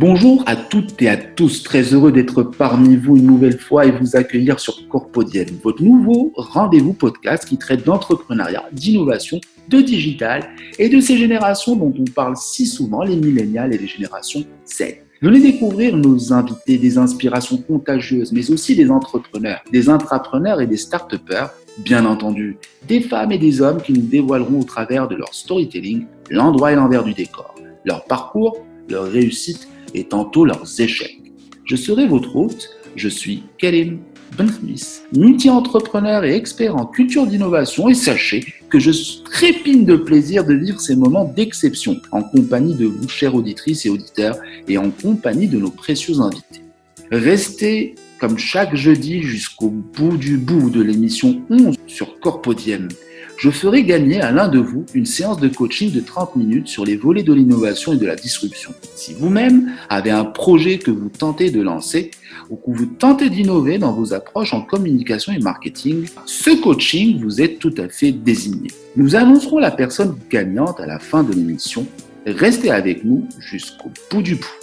Bonjour à toutes et à tous, très heureux d'être parmi vous une nouvelle fois et vous accueillir sur Corpodienne, votre nouveau rendez-vous podcast qui traite d'entrepreneuriat, d'innovation, de digital et de ces générations dont on parle si souvent, les millénials et les générations Z. Venez découvrir nos invités, des inspirations contagieuses, mais aussi des entrepreneurs, des intrapreneurs et des start bien entendu, des femmes et des hommes qui nous dévoileront au travers de leur storytelling l'endroit et l'envers du décor, leur parcours, leur réussite et tantôt leurs échecs. Je serai votre hôte, je suis Karim Smith, multi-entrepreneur et expert en culture d'innovation et sachez que je trépine de plaisir de vivre ces moments d'exception en compagnie de vous, chères auditrices et auditeurs, et en compagnie de nos précieux invités. Restez comme chaque jeudi jusqu'au bout du bout de l'émission 11 sur Corpodium je ferai gagner à l'un de vous une séance de coaching de 30 minutes sur les volets de l'innovation et de la disruption. Si vous-même avez un projet que vous tentez de lancer ou que vous tentez d'innover dans vos approches en communication et marketing, ce coaching vous est tout à fait désigné. Nous annoncerons la personne gagnante à la fin de l'émission. Restez avec nous jusqu'au bout du bout.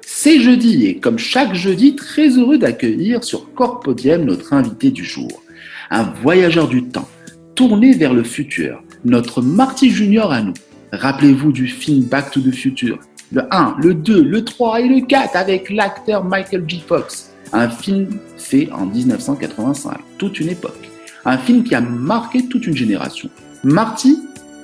C'est jeudi et comme chaque jeudi, très heureux d'accueillir sur Corpodium notre invité du jour, un voyageur du temps tourner vers le futur. Notre Marty Junior à nous. Rappelez-vous du film Back to the Future. Le 1, le 2, le 3 et le 4 avec l'acteur Michael J. Fox. Un film fait en 1985, toute une époque. Un film qui a marqué toute une génération. Marty,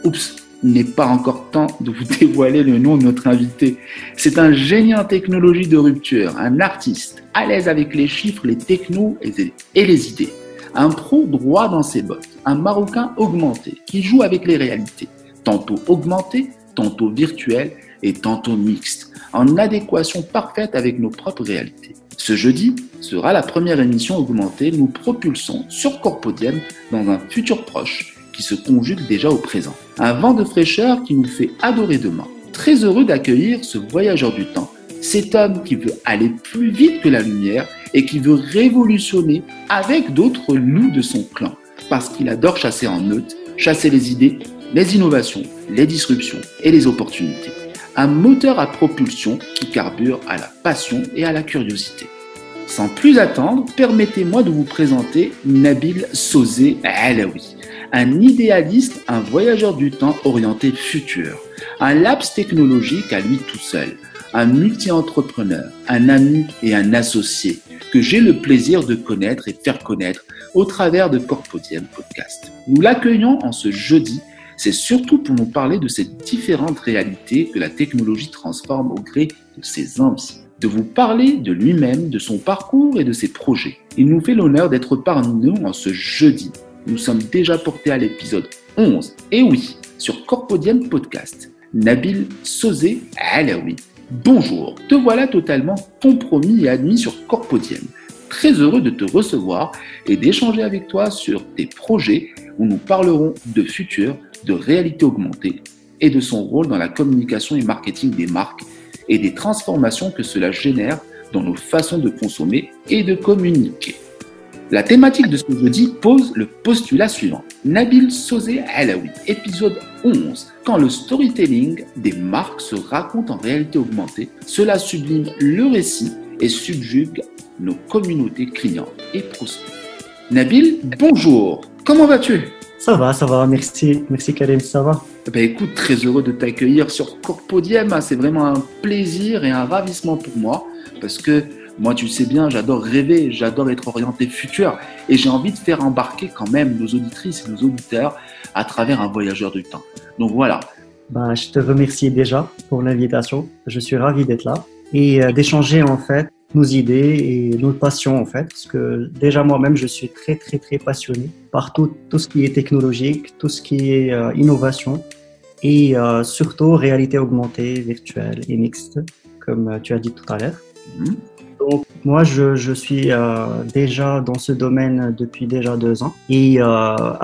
oups, n'est pas encore temps de vous dévoiler le nom de notre invité. C'est un génie en technologie de rupture, un artiste, à l'aise avec les chiffres, les technos et les idées. Un pro droit dans ses bottes, un Marocain augmenté qui joue avec les réalités, tantôt augmenté, tantôt virtuel et tantôt mixte, en adéquation parfaite avec nos propres réalités. Ce jeudi sera la première émission augmentée nous propulsons sur Corpodium dans un futur proche qui se conjugue déjà au présent. Un vent de fraîcheur qui nous fait adorer demain. Très heureux d'accueillir ce voyageur du temps, cet homme qui veut aller plus vite que la lumière et qui veut révolutionner avec d'autres loups de son clan, parce qu'il adore chasser en meute, chasser les idées, les innovations, les disruptions et les opportunités. Un moteur à propulsion qui carbure à la passion et à la curiosité. Sans plus attendre, permettez-moi de vous présenter Nabil Sosé Alaoui, un idéaliste, un voyageur du temps orienté futur, un laps technologique à lui tout seul, un multi-entrepreneur, un ami et un associé, que j'ai le plaisir de connaître et faire connaître au travers de Corpodium Podcast. Nous l'accueillons en ce jeudi, c'est surtout pour nous parler de ces différentes réalités que la technologie transforme au gré de ses envies de vous parler de lui-même, de son parcours et de ses projets. Il nous fait l'honneur d'être parmi nous en ce jeudi. Nous sommes déjà portés à l'épisode 11, et oui, sur Corpodium Podcast. Nabil Sosé Alaoui Bonjour, te voilà totalement compromis et admis sur Corpodium. Très heureux de te recevoir et d'échanger avec toi sur tes projets où nous parlerons de futur, de réalité augmentée et de son rôle dans la communication et marketing des marques et des transformations que cela génère dans nos façons de consommer et de communiquer. La thématique de ce jeudi pose le postulat suivant. Nabil Sosé Alaoui, épisode 11. Quand le storytelling des marques se raconte en réalité augmentée, cela sublime le récit et subjugue nos communautés clients et prospects. Nabil, bonjour. Comment vas-tu? Ça va, ça va. Merci, merci Karim, ça va? Ben écoute, très heureux de t'accueillir sur Corpodium. C'est vraiment un plaisir et un ravissement pour moi parce que moi, tu sais bien, j'adore rêver, j'adore être orienté futur et j'ai envie de faire embarquer quand même nos auditrices et nos auditeurs à travers un voyageur du temps. Donc voilà. Ben, je te remercie déjà pour l'invitation. Je suis ravi d'être là et euh, d'échanger en fait nos idées et nos passions en fait. Parce que déjà moi-même, je suis très très très passionné par tout, tout ce qui est technologique, tout ce qui est euh, innovation et euh, surtout réalité augmentée, virtuelle et mixte, comme tu as dit tout à l'heure. Mhm. Donc, moi, je, je suis euh, déjà dans ce domaine depuis déjà deux ans. Et euh,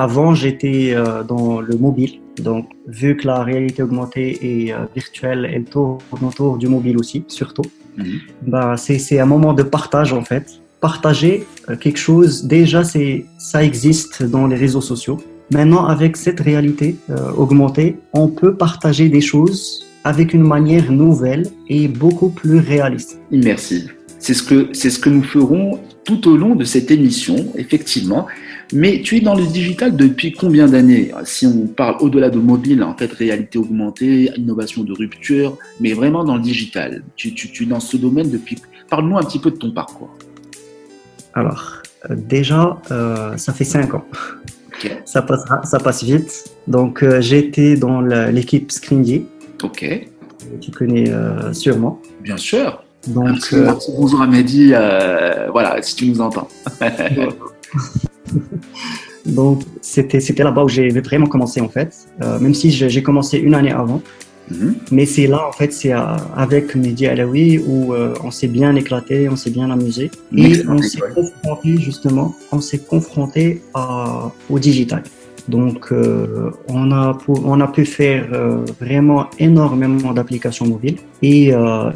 avant, j'étais euh, dans le mobile. Donc, vu que la réalité augmentée et euh, virtuelle, elle tourne autour du mobile aussi, surtout, mmh. bah, c'est un moment de partage en fait. Partager quelque chose, déjà, c'est ça existe dans les réseaux sociaux. Maintenant, avec cette réalité augmentée, on peut partager des choses avec une manière nouvelle et beaucoup plus réaliste. Immersive. C'est ce que, c'est ce que nous ferons tout au long de cette émission, effectivement. Mais tu es dans le digital depuis combien d'années? Si on parle au-delà de mobile, en fait, réalité augmentée, innovation de rupture, mais vraiment dans le digital. Tu, tu, tu es dans ce domaine depuis. Parle-nous un petit peu de ton parcours. Alors, euh, déjà, euh, ça fait cinq ans. Ça, passe, ça passe vite. Donc, euh, j'étais dans l'équipe Scringy. Ok. Tu connais sûrement. Bien sûr. Donc, bonjour à Mehdi, voilà, si tu nous entends. Donc, c'était là-bas où j'ai vraiment commencé, en fait. même si j'ai commencé une année avant. Mhm. Mais c'est là, en fait, c'est avec Mehdi Alaoui où euh, on s'est bien éclaté, on s'est bien amusé. Et on s'est confronté, justement, on s'est confronté au digital. Donc, euh, on, a on a pu faire euh, vraiment énormément d'applications mobiles et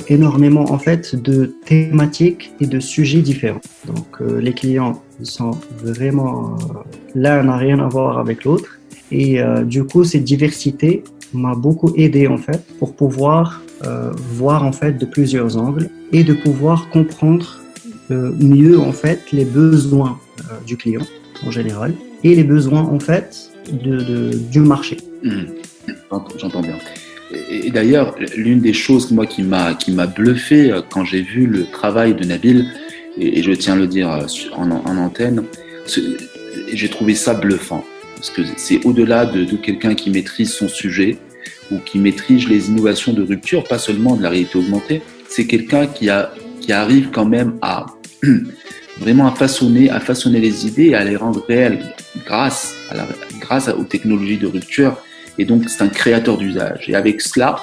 énormément, en fait, de thématiques et de sujets différents. Donc, les clients sont vraiment... L'un n'a rien à voir avec l'autre. Et du coup, cette diversité, m'a beaucoup aidé en fait pour pouvoir euh, voir en fait de plusieurs angles et de pouvoir comprendre euh, mieux en fait les besoins euh, du client en général et les besoins en fait de, de du marché. Mmh. J'entends bien. Et, d'ailleurs, l'une des choses moi qui m'a qui m'a bluffé quand j'ai vu le travail de Nabil et, je tiens à le dire en, en antenne, j'ai trouvé ça bluffant parce que c'est au-delà de, quelqu'un qui maîtrise son sujet ou qui maîtrise les innovations de rupture, pas seulement de la réalité augmentée. C'est quelqu'un qui, qui arrive quand même à vraiment à façonner, à façonner les idées et à les rendre réelles grâce, à la, grâce aux technologies de rupture. Et donc, c'est un créateur d'usage. Et avec cela,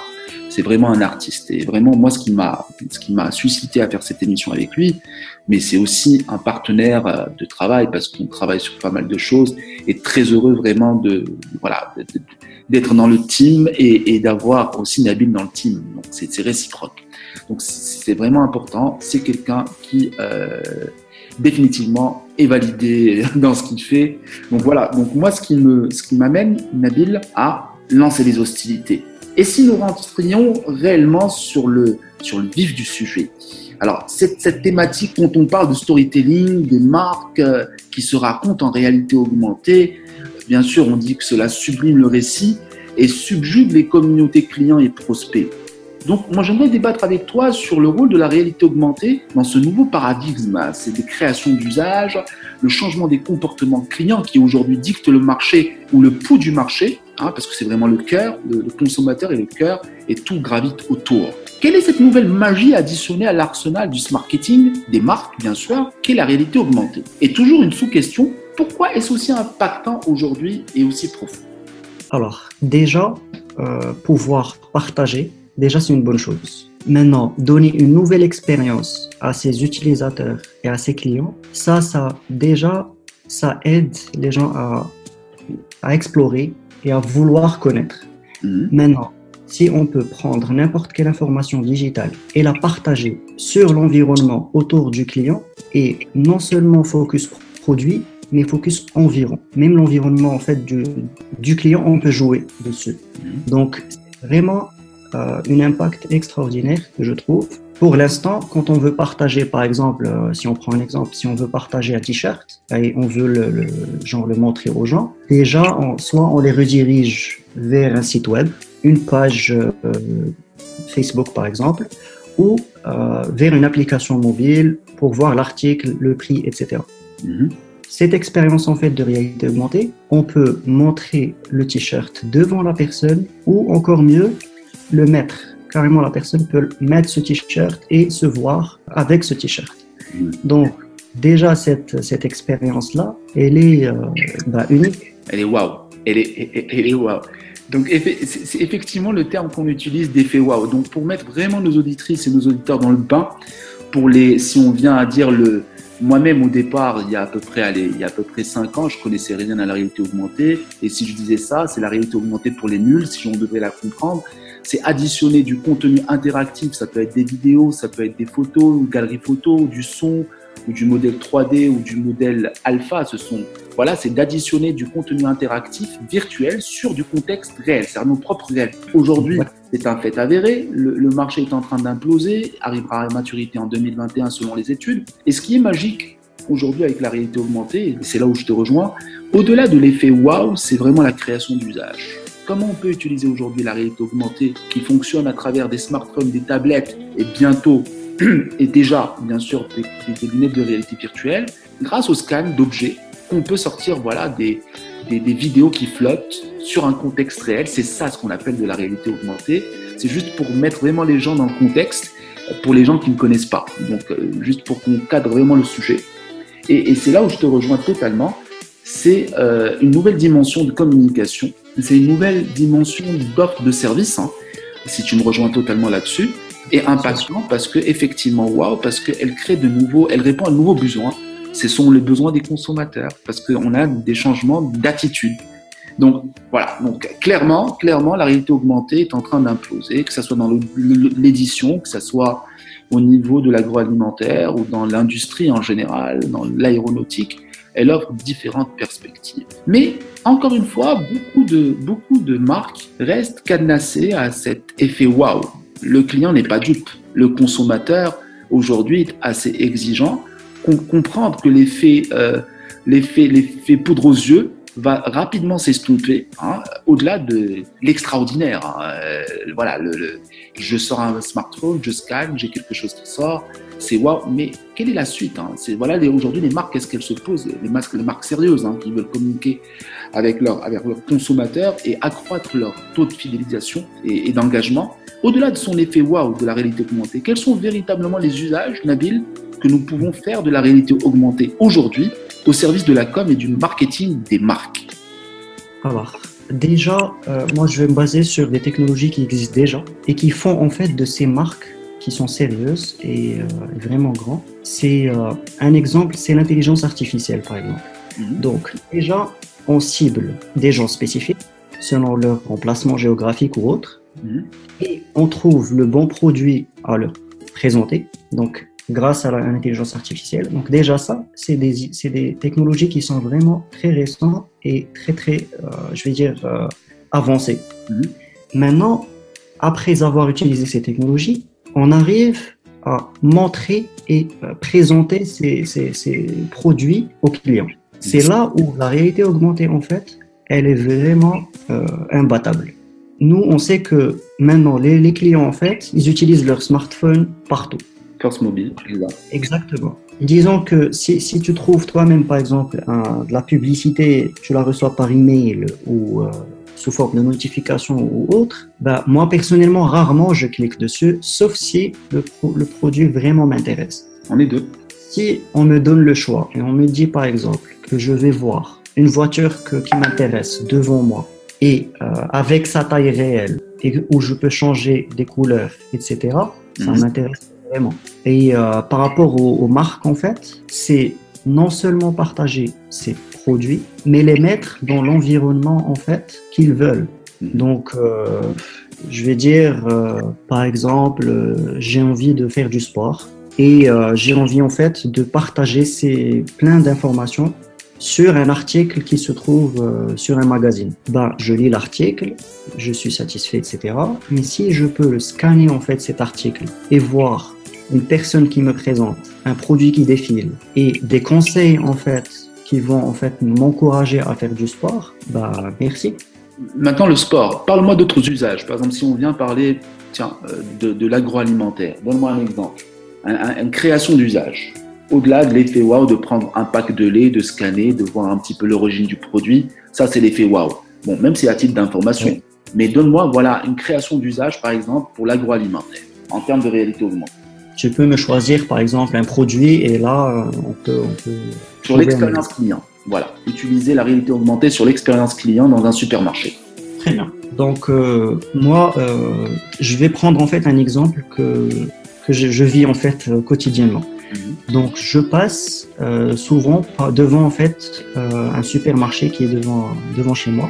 c'est vraiment un artiste. Et vraiment, moi, ce qui m'a, ce qui m'a suscité à faire cette émission avec lui, mais c'est aussi un partenaire euh, de travail parce qu'on travaille sur pas mal de choses et très heureux vraiment de, voilà, d'être dans le team et, et d'avoir aussi Nabil dans le team. Donc, c'est, c'est réciproque. Donc, c'est vraiment important. C'est quelqu'un qui, euh, définitivement est validé dans ce qu'il fait. Donc voilà. Donc moi, ce qui me, ce qui m'amène, Nabil, à lancer les hostilités. Et si nous rentrions réellement sur le, sur le vif du sujet? Alors, cette, cette thématique, quand on parle de storytelling, des marques euh, qui se racontent en réalité augmentée, bien sûr, on dit que cela sublime le récit et subjugue les communautés clients et prospects. Donc, moi, j'aimerais débattre avec toi sur le rôle de la réalité augmentée dans ce nouveau paradigme. C'est des créations d'usage, le changement des comportements clients qui aujourd'hui dictent le marché ou le pouls du marché, Hein, parce que c'est vraiment le cœur, le, consommateur et le cœur, et tout gravite autour. Quelle est cette nouvelle magie additionnée à l'arsenal du marketing, des marques bien sûr, qu'est la réalité augmentée? Et toujours une sous-question, pourquoi est-ce aussi impactant aujourd'hui et aussi profond? Alors, déjà, euh, pouvoir partager, déjà c'est une bonne chose. Maintenant, donner une nouvelle expérience à ses utilisateurs et à ses clients, ça, ça déjà, ça aide les gens à, à explorer et à vouloir connaître. Mhm. Maintenant, si on peut prendre n'importe quelle information digitale et la partager sur l'environnement autour du client et non seulement focus produit, mais focus environ. Même l'environnement en fait du, du, client, on peut jouer dessus. Mhm. Donc, vraiment euh, un impact extraordinaire que je trouve. Pour l'instant, quand on veut partager, par exemple, euh, si on prend un exemple, si on veut partager un t-shirt et on veut le, genre le montrer aux gens, déjà, soit on les redirige vers un site web, une page euh, Facebook par exemple, ou euh, vers une application mobile pour voir l'article, le prix, etc. Mhm. Cette expérience en fait de réalité augmentée, on peut montrer le t-shirt devant la personne ou encore mieux, le mettre carrément la personne peut mettre ce t-shirt et se voir avec ce t-shirt. Donc déjà cette, cette expérience-là, elle est euh, bah, unique. Elle est waouh. Elle est, elle est waouh. Donc c'est effectivement le terme qu'on utilise d'effet waouh. Donc pour mettre vraiment nos auditrices et nos auditeurs dans le bain, pour les, si on vient à dire le, moi-même au départ, il y a à peu près, allez, il y a à peu près cinq ans, je connaissais rien à la réalité augmentée. Et si je disais ça, c'est la réalité augmentée pour les nuls, si on devrait la comprendre c'est additionner du contenu interactif. Ça peut être des vidéos, ça peut être des photos, une galerie photo, du son, ou du modèle 3D ou du modèle alpha. Ce sont, voilà, c'est d'additionner du contenu interactif virtuel sur du contexte réel, c'est-à-dire nos propres réels. Aujourd'hui, c'est un fait avéré. Le, marché est en train d'imploser, arrivera à maturité en 2021 selon les études. Et ce qui est magique aujourd'hui avec la réalité augmentée, et c'est là où je te rejoins, au-delà de l'effet wow, c'est vraiment la création d'usage. Comment on peut utiliser aujourd'hui la réalité augmentée qui fonctionne à travers des smartphones, des tablettes et bientôt et déjà bien sûr des, lunettes de réalité virtuelle grâce au scan d'objets on peut sortir voilà des, des, vidéos qui flottent sur un contexte réel. C'est ça ce qu'on appelle de la réalité augmentée. C'est juste pour mettre vraiment les gens dans le contexte pour les gens qui ne connaissent pas. Donc euh, juste pour qu'on cadre vraiment le sujet. Et, et c'est là où je te rejoins totalement. C'est euh, une nouvelle dimension de communication c'est une nouvelle dimension d'offre de service, hein, si tu me rejoins totalement là-dessus, et impactant parce que effectivement, waouh, parce qu'elle crée de nouveaux, elle répond à de nouveaux besoins. Ce sont les besoins des consommateurs parce qu'on a des changements d'attitude. Donc voilà, donc clairement, clairement, la réalité augmentée est en train d'imploser, que ce soit dans l'édition, que ce soit au niveau de l'agroalimentaire ou dans l'industrie en général, dans l'aéronautique elle offre différentes perspectives. Mais encore une fois, beaucoup de, beaucoup de marques restent cadenassées à cet effet wow. Le client n'est pas dupe. Le consommateur, aujourd'hui, est assez exigeant. comprendre que l'effet, euh, l'effet poudre aux yeux va rapidement s'estomper hein, au-delà de l'extraordinaire. Hein. Euh, voilà, je sors un smartphone, je scanne, j'ai quelque chose qui sort, c'est waouh. Mais quelle est la suite hein? C'est voilà, aujourd'hui les marques, qu'est-ce qu'elles se posent Les marques, les marques sérieuses qui veulent communiquer avec leurs avec leurs consommateurs et accroître leur taux de fidélisation et, d'engagement. Au-delà de son effet waouh de la réalité augmentée, quels sont véritablement les usages, Nabil, que nous pouvons faire de la réalité augmentée aujourd'hui au service de la com et du marketing des marques Alors, déjà, euh, moi je vais me baser sur des technologies qui existent déjà et qui font en fait de ces marques qui sont sérieuses et euh, vraiment grands. C'est euh, un exemple, c'est l'intelligence artificielle par exemple. Mhm. Donc déjà, on cible des gens spécifiques selon leur emplacement géographique ou autre, mhm. et on trouve le bon produit à leur présenter. Donc grâce à l'intelligence artificielle. Donc déjà ça, c'est des, des, technologies qui sont vraiment très récentes et très très, euh, je vais dire, avancées. Mhm. Maintenant, après avoir utilisé ces technologies, on arrive à montrer et euh, présenter ces, produits aux clients. C'est là où la réalité augmentée, en fait, elle est vraiment euh, imbattable. Nous, on sait que maintenant, les, clients, en fait, ils utilisent leur smartphone partout. Force mobile, Exactement. Disons que si, si tu trouves toi-même, par exemple, de la publicité, tu la reçois par email ou euh, sous forme de notification ou autre, bah, moi personnellement, rarement je clique dessus, sauf si le, le produit vraiment m'intéresse. On est deux. Si on me donne le choix et on me dit par exemple que je vais voir une voiture que, qui m'intéresse devant moi et euh, avec sa taille réelle et où je peux changer des couleurs, etc., ça mhm. m'intéresse vraiment. Et euh, par rapport aux, aux marques, en fait, c'est non seulement partager ces produits, mais les mettre dans l'environnement en fait qu'ils veulent. Mhm. Donc, euh, je vais dire, euh, par exemple, j'ai envie de faire du sport et j'ai envie en fait de partager ces plein d'informations sur un article qui se trouve sur un magazine. Ben, je lis l'article, je suis satisfait, etc. Mais si je peux le scanner en fait cet article et voir une personne qui me présente un produit qui défile et des conseils en fait qui vont en fait m'encourager à faire du sport, bah merci. Maintenant le sport, parle-moi d'autres usages. Par exemple, si on vient parler tiens, euh, de, de l'agroalimentaire, donne-moi un exemple, une création d'usage. Au-delà de l'effet wow de prendre un pack de lait, de scanner, de voir un petit peu l'origine du produit, ça c'est l'effet wow. Bon, même si c'est à titre d'information. Mais donne-moi voilà une création d'usage par exemple pour l'agroalimentaire en termes de réalité augmentée tu peux me choisir par exemple un produit et là, euh, on peut. On peut sur l'expérience client, voilà. Utiliser la réalité augmentée sur l'expérience client dans un supermarché. Très bien. Donc, euh, moi, euh, je vais prendre en fait un exemple que, que je, vis en fait quotidiennement. Mhm. Donc, je passe souvent devant en fait un supermarché qui est devant, devant chez moi.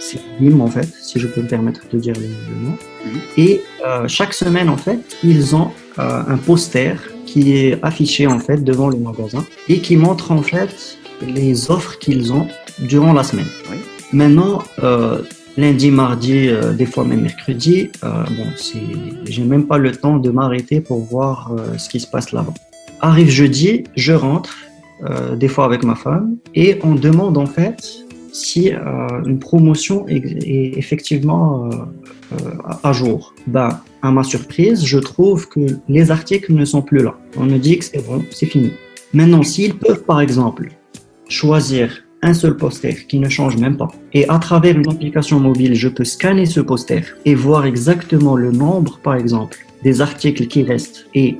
C'est BIM en fait, si je peux me permettre de dire le, nom. Mhm. Et chaque semaine en fait, ils ont un poster qui est affiché en fait devant le magasin et qui montre en fait les offres qu'ils ont durant la semaine. Oui. Maintenant, euh, lundi, mardi, euh, des fois même mercredi, euh, bon, c'est, j'ai même pas le temps de m'arrêter pour voir euh, ce qui se passe là-bas. Arrive jeudi, je rentre, euh, des fois avec ma femme, et on demande en fait si euh, une promotion est, est effectivement euh, euh, à jour. Ben, à ma surprise, je trouve que les articles ne sont plus là. On me dit que c'est bon, c'est fini. Maintenant, s'ils peuvent, par exemple, choisir un seul poster qui ne change même pas, et à travers une application mobile, je peux scanner ce poster et voir exactement le nombre, par exemple, des articles qui restent et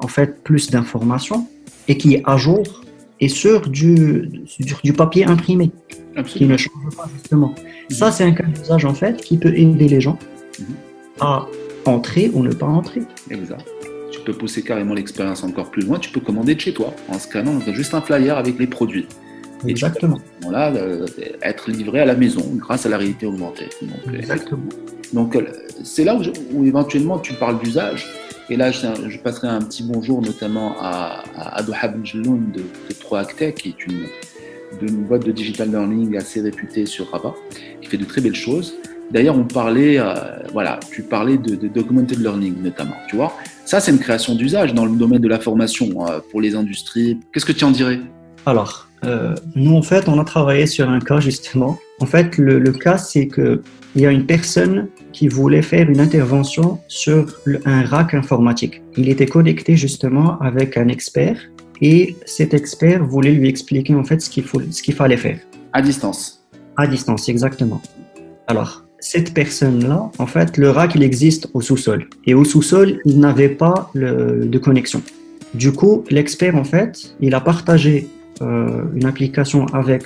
en fait plus d'informations et qui est à jour et sur du, sur du papier imprimé qui ne change pas justement. Ça, c'est un cas d'usage en fait qui peut aider les gens Mhm. à entrer ou ne pas entrer. Exact. Tu peux pousser carrément l'expérience encore plus loin. Tu peux commander de chez toi en scannant juste un flyer avec les produits. Et tu Exactement. là, euh, être livré à la maison grâce à la réalité augmentée. Donc, euh, Exactement. Donc euh, c'est là où, je- où éventuellement tu parles d'usage. Et là, je, je passerai un petit bonjour notamment à, à Njeloun de, de Proactech, qui est une, une boîte de digital learning assez réputée sur Rabat, qui fait de très belles choses. D'ailleurs, on parlait, euh, voilà, tu parlais de, de documented learning notamment, tu vois. Ça, c'est une création d'usage dans le domaine de la formation euh, pour les industries. Qu'est-ce que tu en dirais? Alors, euh, nous, en fait, on a travaillé sur un cas, justement. En fait, le, le cas, c'est que il y a une personne qui voulait faire une intervention sur le- un rack informatique. Il était connecté, justement, avec un expert et cet expert voulait lui expliquer, en fait, ce qu'il faut, ce qu'il fallait faire. À distance. À distance, exactement. Alors, cette personne-là, en fait, le rack, il existe au sous-sol. Et au sous-sol, il n'avait pas de connexion. Du coup, l'expert, en fait, il a partagé euh, une application avec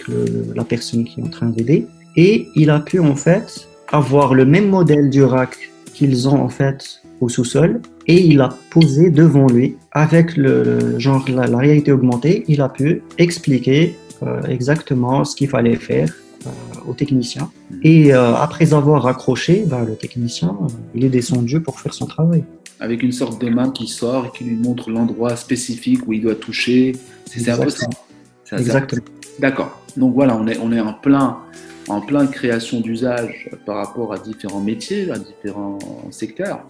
la personne qui est en train d'aider. Et il a pu, en fait, avoir le même modèle du rack qu'ils ont, en fait, au sous-sol. Et il a posé devant lui, avec le, genre la, réalité augmentée, il a pu expliquer euh, exactement ce qu'il fallait faire au technicien. Et euh, après avoir raccroché, ben, le technicien, euh, il est descendu pour faire son travail. Avec une sorte de main qui sort et qui lui montre l'endroit spécifique où il doit toucher. C'est un peu ça. Exactement. D'accord. Donc voilà, on est, on est en plein en plein création d'usage par rapport à différents métiers, à différents secteurs.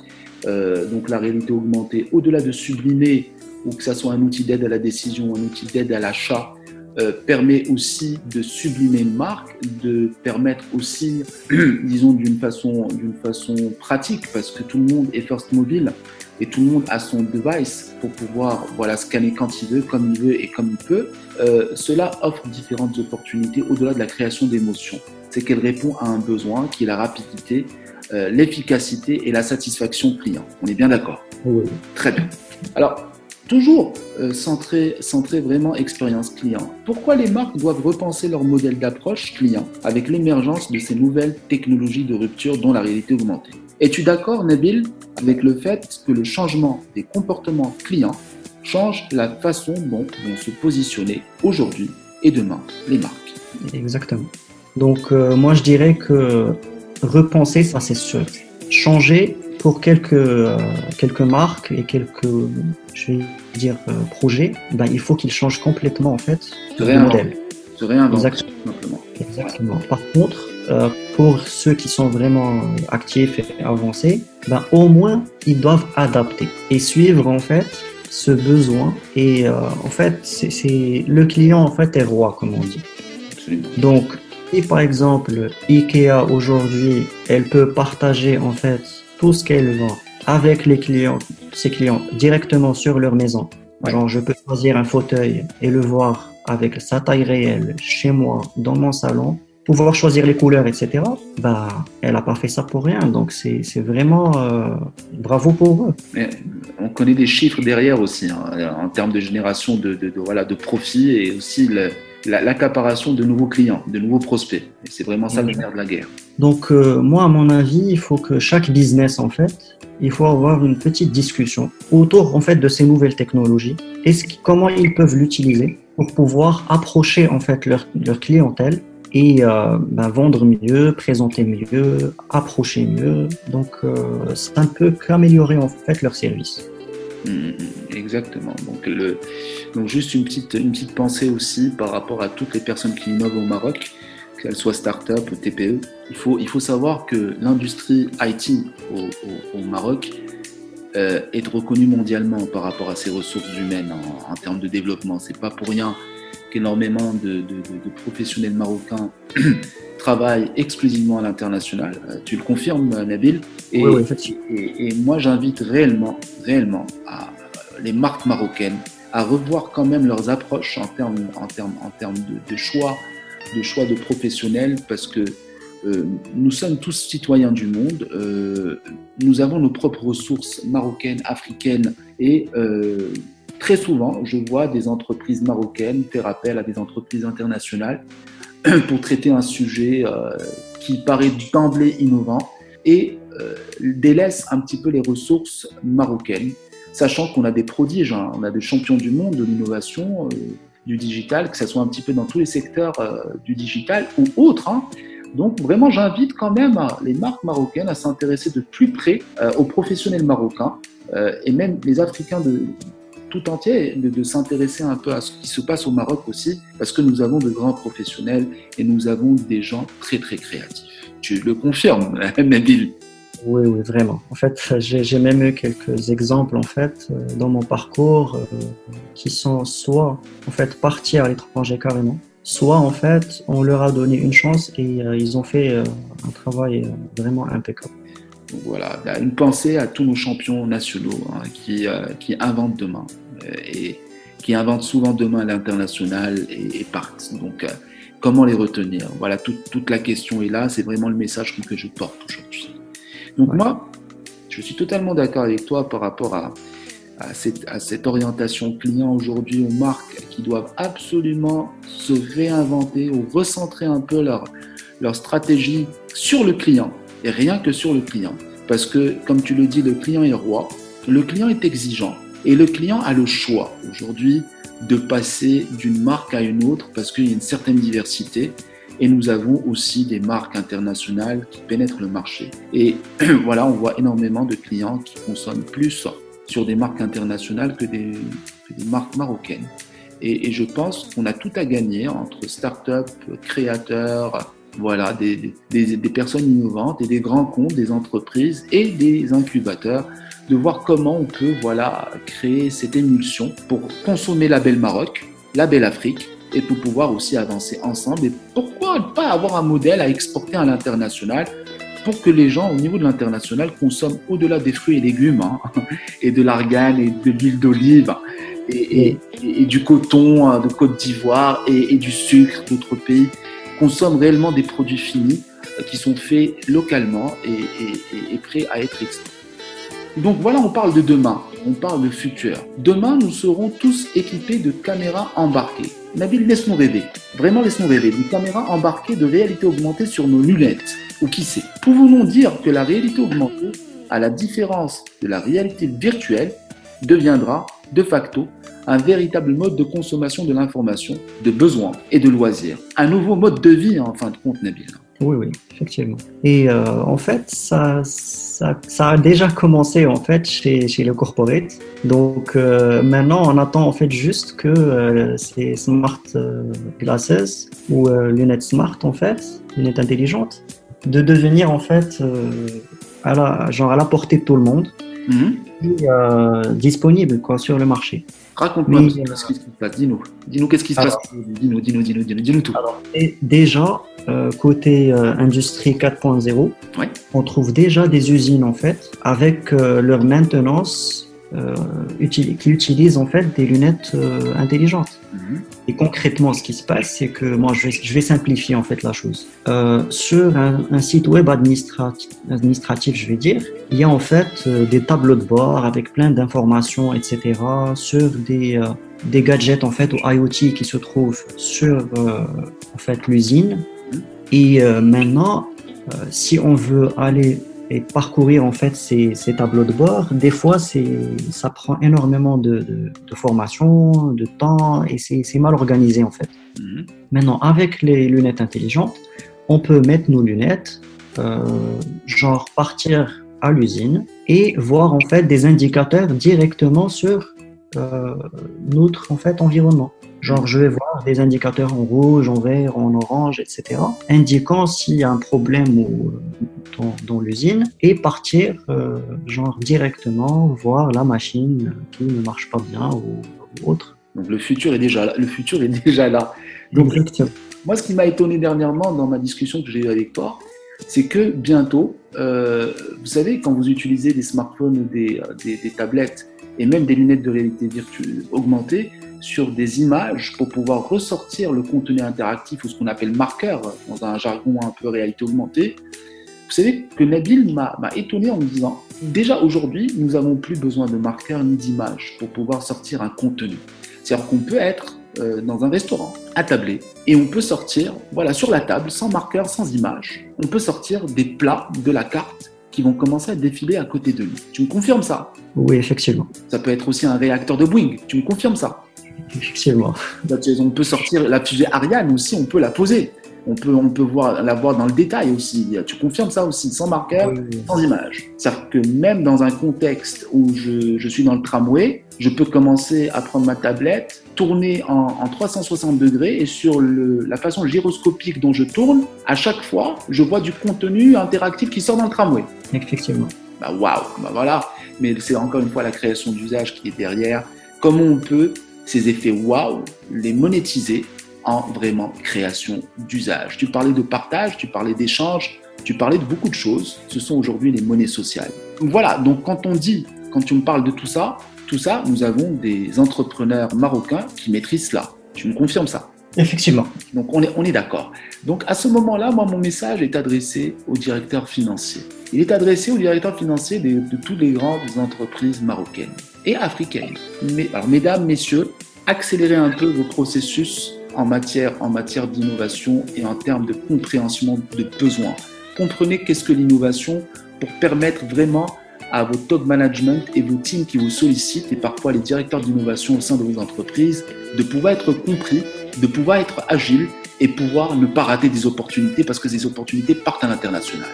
Euh, donc la réalité augmentée, au-delà de sublimer ou que ça soit un outil d'aide à la décision, un outil d'aide à l'achat, euh, permet aussi de sublimer une marque, de permettre aussi, disons d'une façon, d'une façon pratique, parce que tout le monde est first mobile et tout le monde a son device pour pouvoir voilà scanner quand il veut, comme il veut et comme il peut. Euh, cela offre différentes opportunités au-delà de la création d'émotions. C'est qu'elle répond à un besoin qui est la rapidité, euh, l'efficacité et la satisfaction client. On est bien d'accord? Oui. Très bien. Alors, toujours euh, centré, centré vraiment expérience client. Pourquoi les marques doivent repenser leur modèle d'approche client avec l'émergence de ces nouvelles technologies de rupture dont la réalité augmentée? Es-tu d'accord, Nabil, avec le fait que le changement des comportements clients change la façon dont vont se positionner aujourd'hui et demain les marques? Exactement. Donc, euh, moi, je dirais que repenser, ça c'est sûr. Changer pour quelques, euh, quelques marques et quelques, je vais dire, euh, projets, ben, il faut qu'ils changent complètement, en fait, le modèle. Se réinventer, Exact. tout simplement. Exactement. Par contre, euh, pour ceux qui sont vraiment actifs et avancés, ben, au moins, ils doivent adapter et suivre, en fait, ce besoin. Et, en fait, c'est, c'est, le client, en fait, est roi, comme on dit. Absolument. Donc, si par exemple Ikea aujourd'hui, elle peut partager en fait tout ce qu'elle vend avec les clients, ses clients directement sur leur maison. Ouais. Genre, je peux choisir un fauteuil et le voir avec sa taille réelle chez moi, dans mon salon, pouvoir choisir les couleurs, etc. Bah, elle a pas fait ça pour rien. Donc, c'est c'est vraiment euh, bravo pour eux. Mais on connaît des chiffres derrière aussi, hein, en termes de génération de, de, de- voilà, de profits et aussi le- l'accaparation de nouveaux clients, de nouveaux prospects. Et c'est vraiment ça le nerf de la guerre. Donc, euh, moi, à mon avis, il faut que chaque business, en fait, il faut avoir une petite discussion autour, en fait, de ces nouvelles technologies et ce qui- comment ils peuvent l'utiliser pour pouvoir approcher, en fait, leur, leur clientèle et euh, ben, vendre mieux, présenter mieux, approcher mieux. Donc, euh, c'est un peu qu'améliorer en fait leur service. Mmh, exactement. Donc juste une petite, une petite pensée aussi par rapport à toutes les personnes qui innovent au Maroc, qu'elles soient start-up ou TPE. Il faut, il faut savoir que l'industrie IT au, Maroc euh, est reconnue mondialement par rapport à ses ressources humaines en, en termes de développement. C'est pas pour rien qu'énormément de, de, professionnels marocains travaillent exclusivement à l'international. Euh, tu le confirmes, Nabil et, oui, et, et, moi, j'invite réellement, réellement à, les marques marocaines à revoir quand même leurs approches en termes, en termes, en termes de, choix, de choix de professionnels, parce que euh, nous sommes tous citoyens du monde, euh, nous avons nos propres ressources marocaines, africaines et Très souvent, je vois des entreprises marocaines faire appel à des entreprises internationales pour traiter un sujet euh, qui paraît d'emblée innovant et euh, délaisse un petit peu les ressources marocaines, sachant qu'on a des prodiges, hein. on a des champions du monde de l'innovation, euh, du digital, que ce soit un petit peu dans tous les secteurs du digital ou autres. Hein. Donc vraiment, j'invite quand même les marques marocaines à s'intéresser de plus près aux professionnels marocains et même les Africains de, tout entier, de, s'intéresser un peu à ce qui se passe au Maroc aussi, parce que nous avons de grands professionnels et nous avons des gens très très créatifs. Tu le confirmes, Nabil oui, oui, vraiment. En fait, j'ai même eu quelques exemples en fait euh, dans mon parcours euh, qui sont soit en fait partis à l'étranger carrément, soit en fait on leur a donné une chance et euh, ils ont fait un travail vraiment impeccable. Donc voilà, une pensée à tous nos champions nationaux hein, qui, qui inventent demain. Euh, et qui inventent souvent demain à l'international et, partent. Donc, euh, comment les retenir? Voilà, toute, la question est là. C'est vraiment le message que je porte aujourd'hui. Donc, moi, je suis totalement d'accord avec toi par rapport à, à, cette, à cette, orientation client aujourd'hui aux marques qui doivent absolument se réinventer ou recentrer un peu leur, leur stratégie sur le client rien que sur le client. Parce que, comme tu le dis, le client est roi, le client est exigeant. Et le client a le choix aujourd'hui de passer d'une marque à une autre parce qu'il y a une certaine diversité. Et nous avons aussi des marques internationales qui pénètrent le marché. Et voilà, on voit énormément de clients qui consomment plus sur des marques internationales que des, marques marocaines. Et, je pense qu'on a tout à gagner entre start-up, créateurs, voilà, des, des, des, personnes innovantes et des grands comptes, des entreprises et des incubateurs de voir comment on peut voilà, créer cette émulsion pour consommer la belle Maroc, la belle Afrique, et pour pouvoir aussi avancer ensemble. Et pourquoi pas avoir un modèle à exporter à l'international pour que les gens, au niveau de l'international, consomment au-delà des fruits et légumes, hein, et de l'argane et de l'huile d'olive, et, du coton hein, de Côte d'Ivoire, et, du sucre d'autres pays, consomment réellement des produits finis euh, qui sont faits localement et prêts à être exportés. Donc voilà, on parle de demain, on parle de futur. Demain, nous serons tous équipés de caméras embarquées. Nabil, laisse-nous rêver. Vraiment, laisse-nous rêver. Des caméras embarquées de réalité augmentée sur nos lunettes. Ou qui sait? Pouvons-nous dire que la réalité augmentée, à la différence de la réalité virtuelle, deviendra de facto un véritable mode de consommation de l'information, de besoins et de loisirs. Un nouveau mode de vie, en fin de compte, Nabil. Oui, oui, effectivement. Et euh, en fait, ça, ça, ça, a déjà commencé en fait chez, chez le corporate. Donc euh, maintenant, on attend en fait juste que euh, ces smart glasses ou lunettes smart en fait, lunettes intelligentes, de devenir en fait à la, genre à la portée de tout le monde mm-hmm. Et disponible quoi sur le marché. Raconte-moi ce qui se passe. Dis-nous. Dis-nous qu'est-ce qui se passe. Dis-nous, dis-nous, dis-nous, dis-nous, tout. Alors, déjà, euh, côté euh, industrie 4.0, on trouve déjà des usines en fait avec euh, leur maintenance qui utilisent en fait des lunettes intelligentes. Mhm. Et concrètement, ce qui se passe, c'est que moi, je vais, je vais, simplifier en fait la chose. sur un, un, site web administratif, administratif, je vais dire, il y a en fait des tableaux de bord avec plein d'informations, etc. sur des des gadgets en fait ou IoT qui se trouvent sur en fait l'usine et euh, maintenant, euh, si on veut aller et parcourir en fait ces, ces, tableaux de bord, des fois, ça prend énormément de, de, de, formation, de temps et c'est mal organisé en fait. Mhm. Maintenant, avec les lunettes intelligentes, on peut mettre nos lunettes, euh, genre partir à l'usine et voir en fait des indicateurs directement sur euh, notre en fait environnement. Genre, je vais voir des indicateurs en rouge, en vert, en orange, etc., indiquant s'il y a un problème dans, dans l'usine et partir, euh, genre, directement voir la machine qui ne marche pas bien ou, autre. Donc, le futur est déjà là. Le futur est déjà là. Donc, moi, ce qui m'a étonné dernièrement dans ma discussion que j'ai eue avec toi, c'est que bientôt, euh, vous savez, quand vous utilisez des smartphones, des, des, des tablettes et même des lunettes de réalité virtuelle augmentée, sur des images pour pouvoir ressortir le contenu interactif ou ce qu'on appelle marqueur dans un jargon un peu réalité augmentée. Vous savez que Nabil m'a étonné en me disant, déjà aujourd'hui, nous n'avons plus besoin de marqueurs ni d'images pour pouvoir sortir un contenu. C'est-à-dire qu'on peut être euh, dans un restaurant, attablé, et on peut sortir, voilà, sur la table, sans marqueur, sans image, on peut sortir des plats de la carte qui vont commencer à défiler à côté de nous. Tu me confirmes ça? Oui, effectivement. Ça peut être aussi un réacteur de Boeing. Tu me confirmes ça? Effectivement. On peut sortir la fusée Ariane aussi, on peut la poser. On peut, on peut voir, la voir dans le détail aussi. Tu confirmes ça aussi, sans marqueur, sans image. C'est-à-dire que même dans un contexte où je, je, suis dans le tramway, je peux commencer à prendre ma tablette, tourner en, en 360 degrés et sur le, la façon gyroscopique dont je tourne, à chaque fois, je vois du contenu interactif qui sort dans le tramway. Effectivement. Bah waouh, bah voilà. Mais c'est encore une fois la création d'usage qui est derrière. Comment on peut ces effets waouh, les monétiser en vraiment création d'usage? Tu parlais de partage, tu parlais d'échange, tu parlais de beaucoup de choses. Ce sont aujourd'hui les monnaies sociales. Voilà, donc quand on dit, quand tu me parles de tout ça, tout ça, nous avons des entrepreneurs marocains qui maîtrisent cela. Tu me confirmes ça? Effectivement. Donc on est, on est d'accord. Donc à ce moment-là, moi, mon message est adressé au directeur financier. Il est adressé au directeur financier de, de toutes les grandes entreprises marocaines et africaines. Mais, alors, mesdames, messieurs, accélérez un peu vos processus en matière, en matière d'innovation et en termes de compréhension de besoins. Comprenez qu'est-ce que l'innovation pour permettre vraiment à vos top management et vos teams qui vous sollicitent et parfois les directeurs d'innovation au sein de vos entreprises de pouvoir être compris, de pouvoir être agile et pouvoir ne pas rater des opportunités parce que ces opportunités partent à l'international.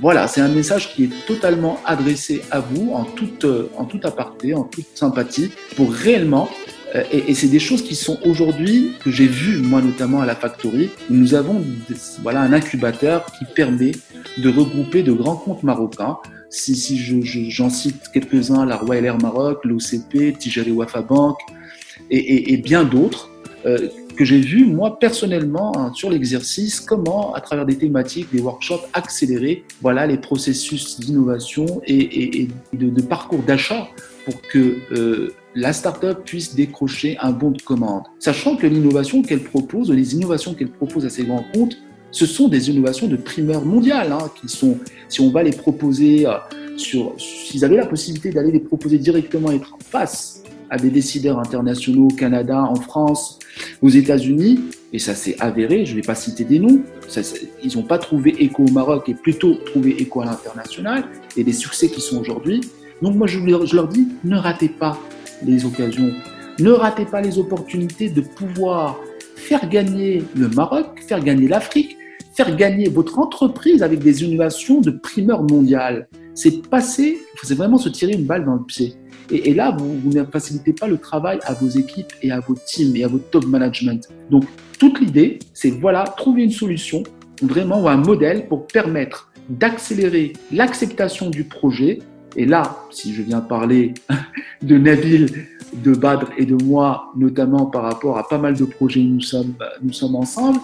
Voilà, c'est un message qui est totalement adressé à vous en toute, euh, en toute aparté, en toute sympathie, pour réellement et, et c'est des choses qui sont aujourd'hui, que j'ai vues, moi notamment à la Factory, nous avons voilà, un incubateur qui permet de regrouper de grands comptes marocains. Si, si j'en je, j'en cite quelques-uns, la Royal Air Maroc, l'OCP, Tijari Wafa Bank et, et, et bien d'autres, euh, que j'ai vu, moi, personnellement, hein, sur l'exercice, comment, à travers des thématiques, des workshops, accélérer voilà, les processus d'innovation et, et, de, de, parcours d'achat pour que euh, la startup puisse décrocher un bon de commande. Sachant que l'innovation qu'elle propose, les innovations qu'elle propose à ses grands comptes, ce sont des innovations de primeur mondiale, hein, qui sont, si on va les proposer euh, sur, s'ils avaient la possibilité d'aller les proposer directement et être en face à des décideurs internationaux au Canada, en France, aux États-Unis, et ça s'est avéré, je ne vais pas citer des noms, ils n'ont pas trouvé écho au Maroc et plutôt trouvé écho à l'international, et des succès qui sont aujourd'hui. Donc moi, je, je leur dis, ne ratez pas les occasions, ne ratez pas les opportunités de pouvoir faire gagner le Maroc, faire gagner l'Afrique, faire gagner votre entreprise avec des innovations de primeur mondiale. C'est passer, c'est vraiment se tirer une balle dans le pied. Et, là, vous, vous, ne facilitez pas le travail à vos équipes et à vos teams et à votre top management. Donc, toute l'idée, c'est voilà, trouver une solution, vraiment, ou un modèle pour permettre d'accélérer l'acceptation du projet. Et là, si je viens parler de Nabil, de Badr et de moi, notamment par rapport à pas mal de projets nous sommes, nous sommes ensemble,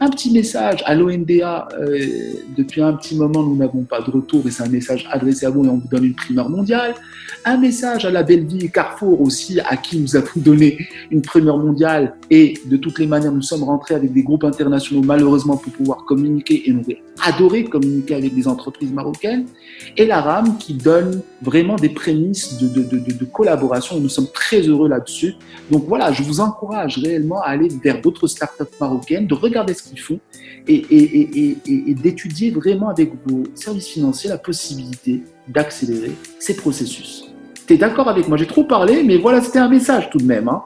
un petit message à l'ONDA. Euh, depuis un petit moment, nous n'avons pas de retour et c'est un message adressé à vous et on vous donne une primeur mondiale. Un message à la belle vie Carrefour aussi, à qui nous avons donné une primeur mondiale et de toutes les manières, nous sommes rentrés avec des groupes internationaux malheureusement pour pouvoir communiquer et on aurait adoré communiquer avec des entreprises marocaines. Et la RAM qui donne vraiment des prémices de, de, de, collaboration nous sommes très heureux là-dessus. Donc voilà, je vous encourage réellement à aller vers d'autres startups marocaines, de regarder ce qu'ils font et, et d'étudier vraiment avec vos services financiers la possibilité d'accélérer ces processus. Tu es d'accord avec moi? J'ai trop parlé, mais voilà, c'était un message tout de même. Hein.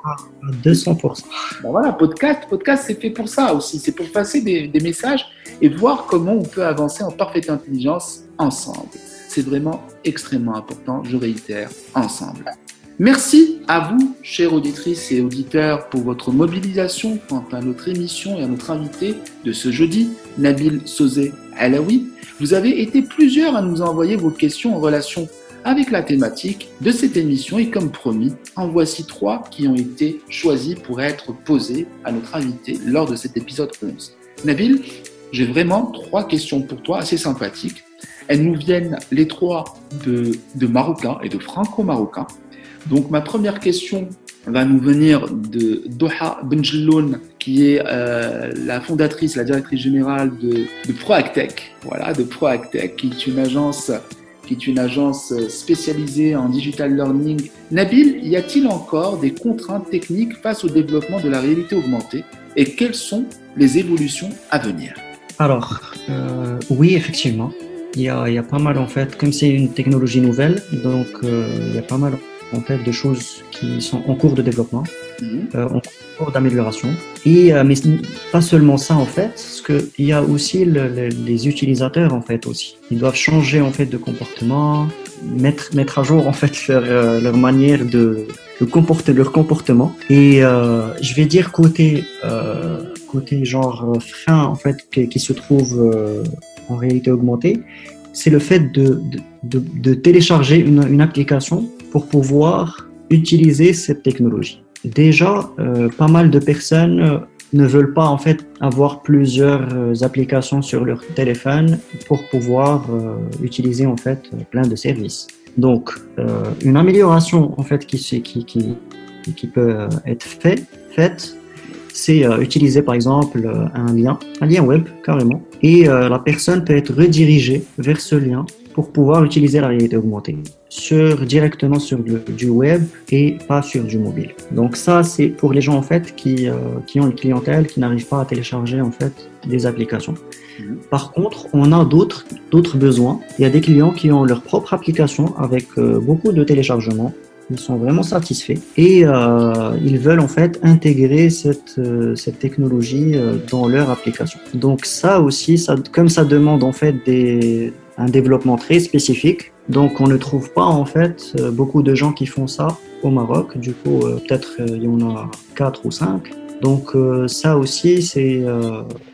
200%. Bon, voilà, podcast, podcast c'est fait pour ça aussi. C'est pour passer des, des, messages et voir comment on peut avancer en parfaite intelligence ensemble. C'est vraiment extrêmement important, je réitère, ensemble. Merci à vous, chères auditrices et auditeurs, pour votre mobilisation quant à notre émission et à notre invité de ce jeudi, Nabil Sosé Alaoui. Vous avez été plusieurs à nous envoyer vos questions en relation avec la thématique de cette émission et comme promis, en voici trois qui ont été choisis pour être posés à notre invité lors de cet épisode 11. Nabil, j'ai vraiment trois questions pour toi assez sympathiques. Elles nous viennent les trois de, de Marocains et de Franco-Marocains. Donc ma première question va nous venir de Doha Benjeloun, qui est euh, la fondatrice, la directrice générale de, de Proactech, voilà, de Proactech, qui est une agence qui est une agence spécialisée en digital learning. Nabil, y a-t-il encore des contraintes techniques face au développement de la réalité augmentée? Et quelles sont les évolutions à venir? Alors, euh, oui, effectivement. Il y, a, il y, a, pas mal en fait, comme c'est une technologie nouvelle, donc euh, il y a pas mal en fait de choses qui sont en cours de développement, mhm. euh, en cours d'amélioration. Et euh, mais pas seulement ça en fait, parce que il y a aussi le, le, les utilisateurs en fait aussi. Ils doivent changer en fait de comportement, mettre mettre à jour en fait leur, euh, leur manière de, de comporter leur comportement. Et euh, je vais dire côté côté genre frein en fait qui, qui se trouve en réalité augmentée, c'est le fait de, de, de, de télécharger une, une, application pour pouvoir utiliser cette technologie. Déjà, euh, pas mal de personnes euh, ne veulent pas en fait avoir plusieurs euh, applications sur leur téléphone pour pouvoir utiliser en fait plein de services. Donc, une amélioration en fait qui, qui, qui, qui peut être fait, faite c'est euh, utiliser par exemple euh, un lien, un lien web carrément, et euh, la personne peut être redirigée vers ce lien pour pouvoir utiliser la réalité augmentée sur directement sur le, du web et pas sur du mobile. Donc ça c'est pour les gens en fait qui euh, qui ont une clientèle qui n'arrivent pas à télécharger en fait des applications. Par contre, on a d'autres d'autres besoins. Il y a des clients qui ont leur propre application avec euh, beaucoup de téléchargements ils sont vraiment satisfaits et euh, ils veulent en fait intégrer cette, euh, cette technologie euh, dans leur application. Donc ça aussi, ça, comme ça demande en fait des, un développement très spécifique, donc on ne trouve pas en fait beaucoup de gens qui font ça au Maroc. Du coup, peut-être il y en a quatre ou cinq. Donc ça aussi, c'est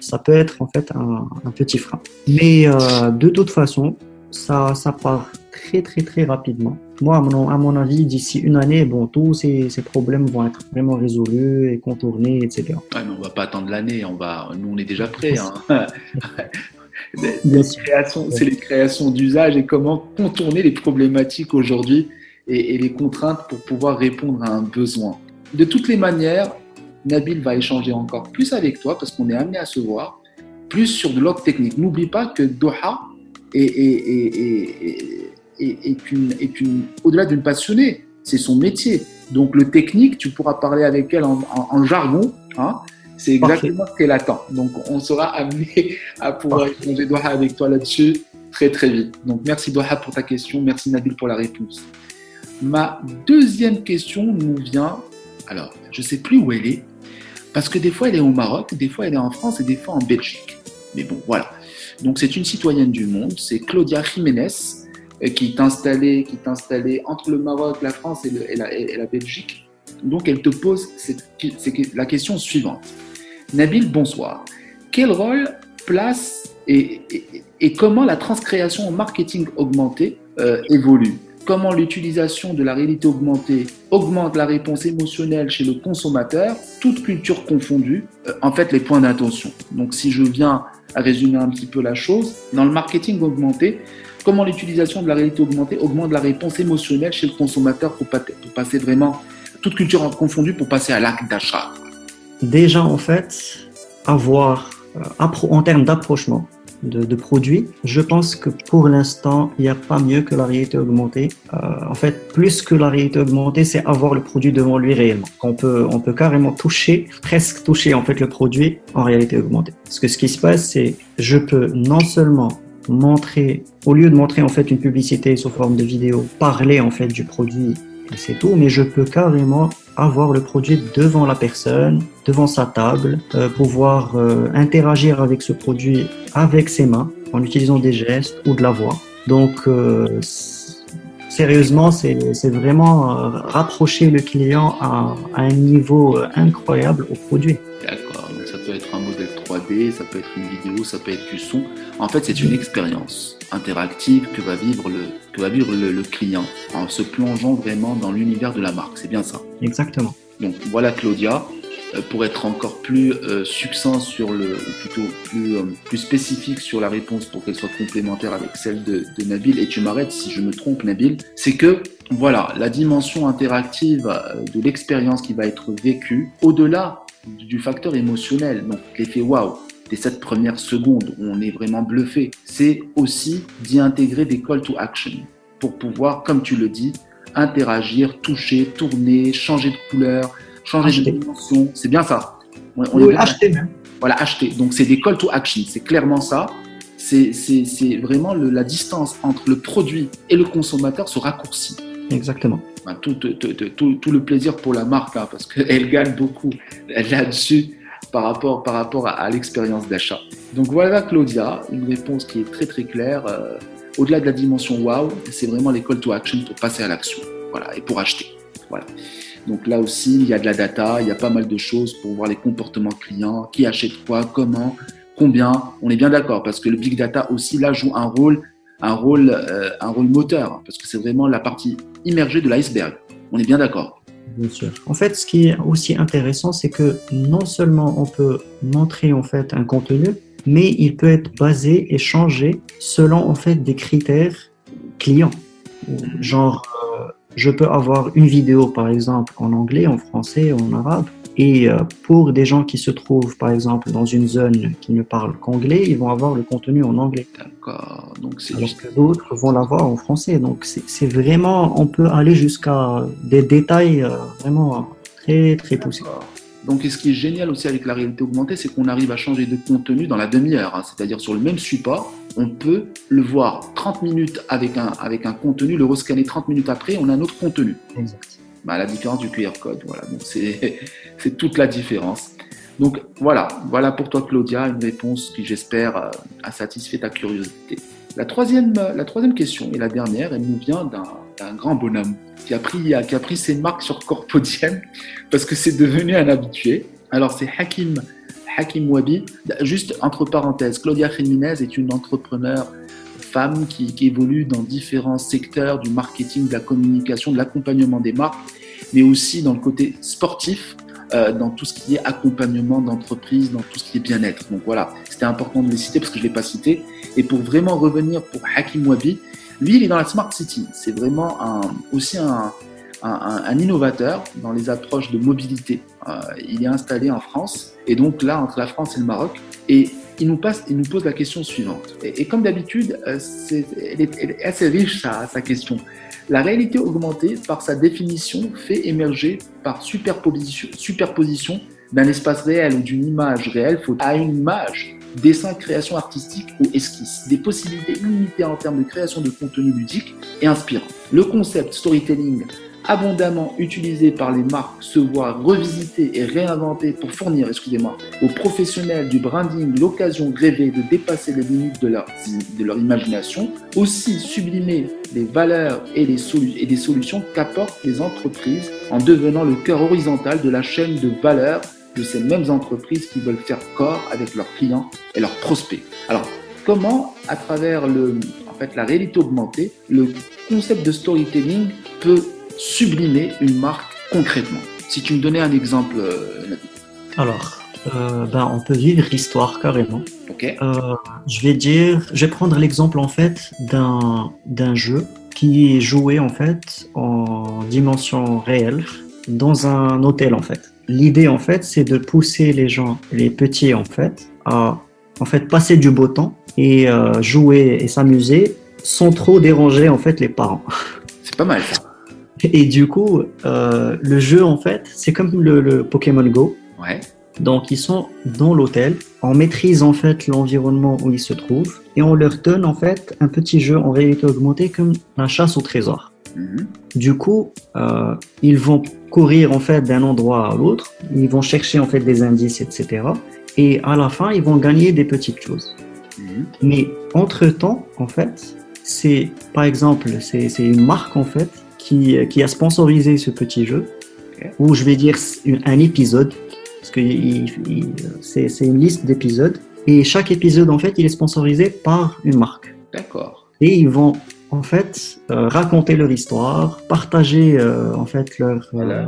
ça peut être en fait un, un petit frein. Mais de toute façon, ça, ça part très très très rapidement. Moi, à mon, à mon avis, d'ici une année, bon, tous ces, ces, problèmes vont être vraiment résolus et contournés, etc. Ouais, mais on va pas attendre l'année, on va, nous on est déjà prêts. Hein. c'est les créations d'usage et comment contourner les problématiques aujourd'hui et, et les contraintes pour pouvoir répondre à un besoin. De toutes les manières, Nabil va échanger encore plus avec toi parce qu'on est amené à se voir plus sur de l'ordre technique. N'oublie pas que Doha est, est, est, est, une, est une, au-delà d'une passionnée, c'est son métier. Donc le technique, tu pourras parler avec elle en, en, en jargon. Hein, c'est exactement Parfait. ce qu'elle attend. Donc on sera amené à pouvoir échanger Doha avec toi là-dessus très très vite. Donc merci Doha pour ta question, merci Nabil pour la réponse. Ma deuxième question nous vient, alors je sais plus où elle est, parce que des fois elle est au Maroc, des fois elle est en France et des fois en Belgique. Mais bon, voilà. Donc c'est une citoyenne du monde, c'est Claudia Jiménez, qui est installée, qui est installée entre le Maroc, la France et, la, Belgique. Donc elle te pose la question suivante. Nabil, bonsoir. Quel rôle, place et, et comment la transcréation en marketing augmenté euh, évolue? Comment l'utilisation de la réalité augmentée augmente la réponse émotionnelle chez le consommateur, toute culture confondue, euh, en fait les points d'attention. Donc si je viens à résumer un petit peu la chose, dans le marketing augmenté, comment l'utilisation de la réalité augmentée augmente la réponse émotionnelle chez le consommateur pour, passer vraiment, toute culture confondue, pour passer à l'acte d'achat Déjà, en fait, avoir, euh, en termes d'approchement, de, produits. Je pense que pour l'instant, il n'y a pas mieux que la réalité augmentée. Euh, en fait, plus que la réalité augmentée, c'est avoir le produit devant lui réellement. On peut, on peut carrément toucher, presque toucher en fait le produit en réalité augmentée. Parce que ce qui se passe, c'est je peux non seulement montrer, au lieu de montrer en fait une publicité sous forme de vidéo, parler en fait du produit c'est tout, mais je peux carrément avoir le produit devant la personne, devant sa table, euh, pouvoir euh, interagir avec ce produit avec ses mains en utilisant des gestes ou de la voix. Donc, euh, sérieusement, c'est vraiment rapprocher le client à, un niveau incroyable au produit. D'accord, ça peut être un modèle 3D, ça peut être une vidéo, ça peut être du son. En fait, c'est une expérience interactive que va vivre le, que va vivre le, client en se plongeant vraiment dans l'univers de la marque. C'est bien ça. Exactement. Donc voilà Claudia. Euh, pour être encore plus euh, succinct sur le, ou plutôt plus, euh, plus spécifique sur la réponse pour qu'elle soit complémentaire avec celle de, de Nabil, et tu m'arrêtes si je me trompe Nabil, c'est que voilà, la dimension interactive de l'expérience qui va être vécue, au-delà du facteur émotionnel, donc l'effet waouh, des sept premières secondes où on est vraiment bluffé, c'est aussi d'y intégrer des call to action pour pouvoir, comme tu le dis, interagir, toucher, tourner, changer de couleur, changer de dimension. C'est bien ça. On, acheter même. Voilà, acheter. Donc c'est des call to action, c'est clairement ça. C'est vraiment la distance entre le produit et le consommateur se raccourcit. Exactement. Tout, tout, le plaisir pour la marque, hein, parce qu'elle gagne beaucoup là-dessus par rapport, par rapport à, l'expérience d'achat. Donc voilà Claudia, une réponse qui est très très claire. Euh, au-delà de la dimension wow, c'est vraiment les to action pour passer à l'action voilà, et pour acheter. Voilà. Donc là aussi, il y a de la data, il y a pas mal de choses pour voir les comportements clients, qui achète quoi, comment, combien. On est bien d'accord parce que le big data aussi là joue un rôle, un rôle, euh, un rôle moteur hein, parce que c'est vraiment la partie immergée de l'iceberg. On est bien d'accord. En fait, ce qui est aussi intéressant, c'est que non seulement on peut montrer en fait un contenu, mais il peut être basé et changé selon en fait des critères clients. Genre, euh, je peux avoir une vidéo par exemple en anglais, en français, en arabe, et euh, pour des gens qui se trouvent, par exemple, dans une zone qui ne parle qu'anglais, ils vont avoir le contenu en anglais. D'accord. Donc c'est Alors que d'autres vont l'avoir en français. Donc c'est vraiment, on peut aller jusqu'à des détails euh, vraiment très très poussés. Donc, ce qui est génial aussi avec la réalité augmentée, c'est qu'on arrive à changer de contenu dans la demi-heure. Hein. C'est-à-dire sur le même support, on peut le voir 30 minutes avec un, avec un contenu, le rescanner 30 minutes après, on a un autre contenu. Exact. Bah, la différence du QR code. Voilà, donc c'est toute la différence. Donc voilà, voilà pour toi Claudia, une réponse qui j'espère euh, a satisfait ta curiosité. La troisième, la troisième question et la dernière, elle nous vient d'un grand bonhomme qui a, pris, qui a pris ses marques sur Corpodiem parce que c'est devenu un habitué. Alors c'est Hakim, Hakim Wabi. Juste entre parenthèses, Claudia Jiménez est une entrepreneur femme qui, qui, évolue dans différents secteurs du marketing, de la communication, de l'accompagnement des marques mais aussi dans le côté sportif, euh, dans tout ce qui est accompagnement d'entreprise, dans tout ce qui est bien-être. Donc voilà, c'était important de les citer parce que je ne l'ai pas cité. Et pour vraiment revenir pour Hakim Wabi, lui, il est dans la Smart City. C'est vraiment aussi un, innovateur dans les approches de mobilité. Euh, il est installé en France, et donc là, entre la France et le Maroc. Et il nous, pose la question suivante. Et, comme d'habitude, euh, elle, est, assez riche, sa, question. La réalité augmentée, par sa définition, fait émerger par superposition, d'un espace réel ou d'une image réelle à une image, dessin, création artistique ou esquisse, des possibilités illimitées en termes de création de contenu ludique et inspirant. Le concept storytelling abondamment utilisé par les marques se voit revisité et réinventé pour fournir, excusez-moi, aux professionnels du branding l'occasion rêvée de dépasser les limites de leur, imagination, aussi sublimer les valeurs et, les et des solutions qu'apportent les entreprises en devenant le cœur horizontal de la chaîne de valeur de ces mêmes entreprises qui veulent faire corps avec leurs clients et leurs prospects. Alors, comment, à travers le, en fait, la réalité augmentée, le concept de storytelling peut sublimer une marque concrètement Si tu me donnais un exemple, euh, Alors, euh, ben, on peut vivre l'histoire carrément. Ok. Euh, je vais dire, je vais prendre l'exemple en fait d'un d'un jeu qui est joué en fait en dimension réelle dans un hôtel en fait. L'idée en fait, c'est de pousser les gens, les petits en fait, à en fait passer du beau temps et euh, jouer et s'amuser sans trop déranger en fait les parents. C'est pas mal ça. Et du coup, euh, le jeu en fait, c'est comme le, le Pokémon Go. Ouais. Donc, ils sont dans l'hôtel. On maîtrise en fait l'environnement où ils se trouvent et on leur donne en fait un petit jeu en réalité augmentée comme la chasse au trésor. Mhm. Du coup, euh, ils vont courir en fait d'un endroit à l'autre. Ils vont chercher en fait des indices, etc. Et à la fin, ils vont gagner des petites choses. Mhm. Mais entre temps, en fait, c'est par exemple, c'est une marque en fait qui, qui a sponsorisé ce petit jeu, Ok. ou je vais dire un épisode, parce que c'est une liste d'épisodes, et chaque épisode en fait, il est sponsorisé par une marque. D'accord. Et ils vont en fait euh, raconter leur histoire, partager euh, en fait leurs euh,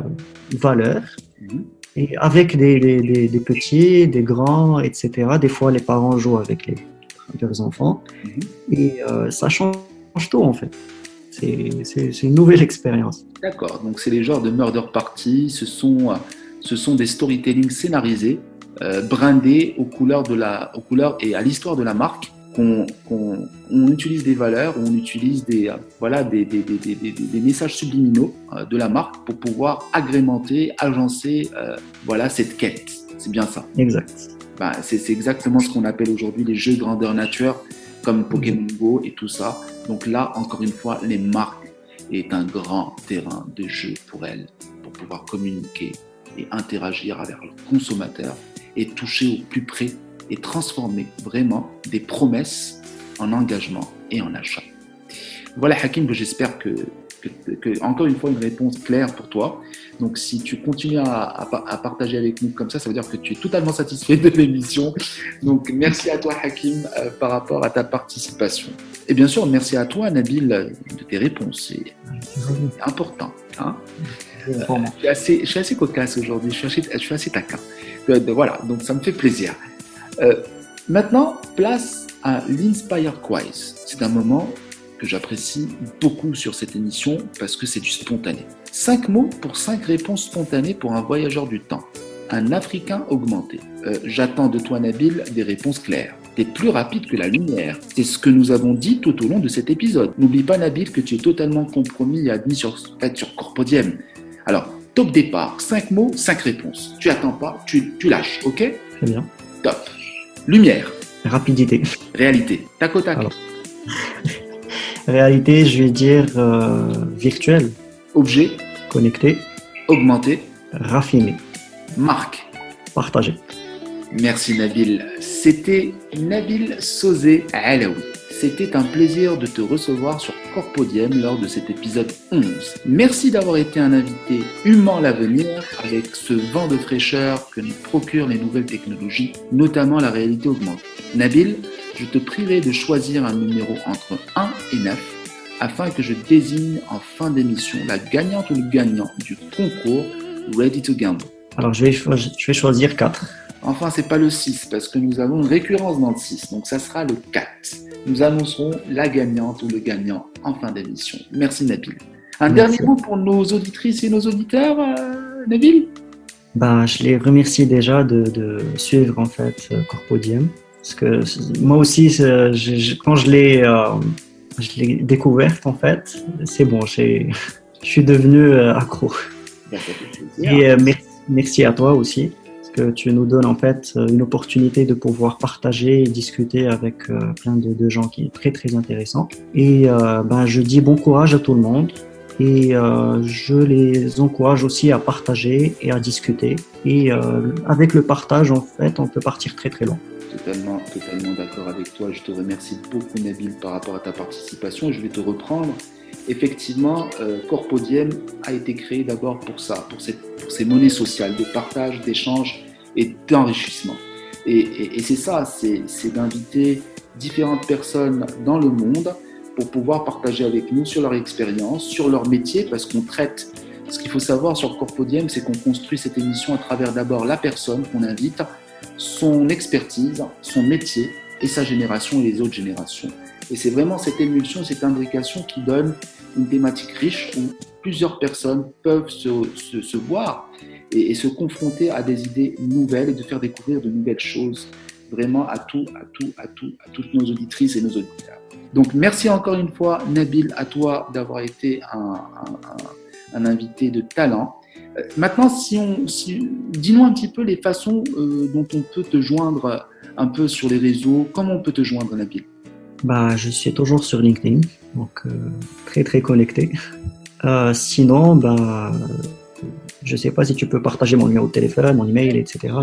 Valeurs. Mhm. et avec des, des, des- des petits, des grands, etc. Des fois, les parents jouent avec les, leurs enfants. Mhm. Et euh, ça change tout, en fait. C'est une nouvelle expérience. D'accord. Donc c'est les genres de murder party. Ce sont, ce sont des storytelling scénarisés, euh, brandés aux couleurs de la, aux couleurs et à l'histoire de la marque. Qu'on qu'on- on utilise des valeurs, on utilise des, euh, voilà, des, des, des, des, messages subliminaux euh, de la marque pour pouvoir agrémenter, agencer euh, voilà, cette quête. C'est bien ça. Exact. C'est c'est exactement ce qu'on appelle aujourd'hui les jeux grandeur nature, comme Pokémon Go et tout ça. Donc là, encore une fois, les marques est un grand terrain de jeu pour elles, pour pouvoir communiquer et interagir avec leurs consommateurs et toucher au plus près et transformer vraiment des promesses en engagement et en achat. Voilà Hakim, j'espère que, que- que- encore une fois une réponse claire pour toi. Donc si tu continues à, à pa- à partager avec nous comme ça, ça veut dire que tu es totalement satisfait de l'émission. Donc merci à toi Hakim euh, par rapport à ta participation. Et bien sûr, merci à toi Nabil euh, de tes réponses. C'est important. Hein moi. je, suis assez, je suis assez cocasse aujourd'hui, je, suis assez- je suis assez taquin. De- de- voilà, donc ça me fait plaisir. Euh, maintenant, place à l'Inspire Quiz. C'est un moment que j'apprécie beaucoup sur cette émission parce que c'est du spontané. Cinq mots pour cinq réponses spontanées pour un voyageur du temps. Un Africain augmenté. Euh, J'attends de toi, Nabil, des réponses claires. T'es plus rapide que la lumière. C'est ce que nous avons dit tout au long de cet épisode. N'oublie pas, Nabil, que tu es totalement compromis et admis sur, sur Corpodium. Alors, top départ, 5 mots, 5 réponses. Tu attends pas, tu, tu lâches, ok? Très bien. Top. Lumière, Rapidité. réalité, tac au tac. Alors. Réalité, je vais dire euh, virtuelle, Objet, connecté, augmenté, raffiné, marque. partagé. Merci Nabil. C'était Nabil Sosé Alaoui. C'était un plaisir de te recevoir sur Corpodium lors de cet épisode 11. Merci d'avoir été un invité humain l'avenir avec ce vent de fraîcheur que nous procurent les nouvelles technologies, notamment la réalité augmentée. Nabil, je te prierai de choisir un numéro entre 1 et 9 afin que je désigne en fin d'émission la gagnante ou le gagnant du concours Ready to Gamble. Alors, je vais, je vais choisir 4. Enfin, c'est pas le 6 parce que nous avons une récurrence dans le 6, donc ça sera le 4. Nous annoncerons la gagnante ou le gagnant en fin d'émission. Merci Nabil. Un Merci. dernier mot pour nos auditrices et nos auditeurs, euh, Nabil? Ben, je les remercie déjà de, de suivre en fait euh, Corpodium. Parce que moi aussi, c'est- je- je- quand je l'ai euh, découverte en fait, c'est bon, je suis devenu euh, accro. Plaisir. Et euh, merci, merci à toi aussi, que tu nous donnes en fait euh, une opportunité de pouvoir partager et discuter avec euh, plein de, gens qui est très très intéressant. Et euh, ben, je dis bon courage à tout le monde. Et je les encourage aussi à partager et à discuter. Et avec le partage, en fait, on peut partir très très loin. Totalement, totalement d'accord avec toi. Je te remercie beaucoup, Nabil, par rapport à ta participation. Je vais te reprendre. Effectivement, euh, Corpodium a été créé d'abord pour ça, pour, cette, pour ces monnaies sociales de partage, d'échange et d'enrichissement. Et, c'est ça, c'est c'est d'inviter différentes personnes dans le monde pour pouvoir partager avec nous sur leur expérience, sur leur métier, parce qu'on traite. Ce qu'il faut savoir sur Corpodium, c'est qu'on construit cette émission à travers d'abord la personne qu'on invite, son expertise, son métier et sa génération et les autres générations. Et c'est vraiment cette émulsion, cette imbrication qui donne une thématique riche où plusieurs personnes peuvent se, voir et, se confronter à des idées nouvelles et de faire découvrir de nouvelles choses vraiment à tout, à tout, à tout, à toutes nos auditrices et nos auditeurs. Donc merci encore une fois, Nabil, à toi d'avoir été un, invité de talent. Euh, maintenant, si, dis-nous un petit peu les façons euh, dont on peut te joindre un peu sur les réseaux. Comment on peut te joindre, Nabil? Bah, je suis toujours sur LinkedIn, donc euh, très très connecté. Sinon, bah, je ne sais pas si tu peux partager mon numéro de téléphone, mon email, etc.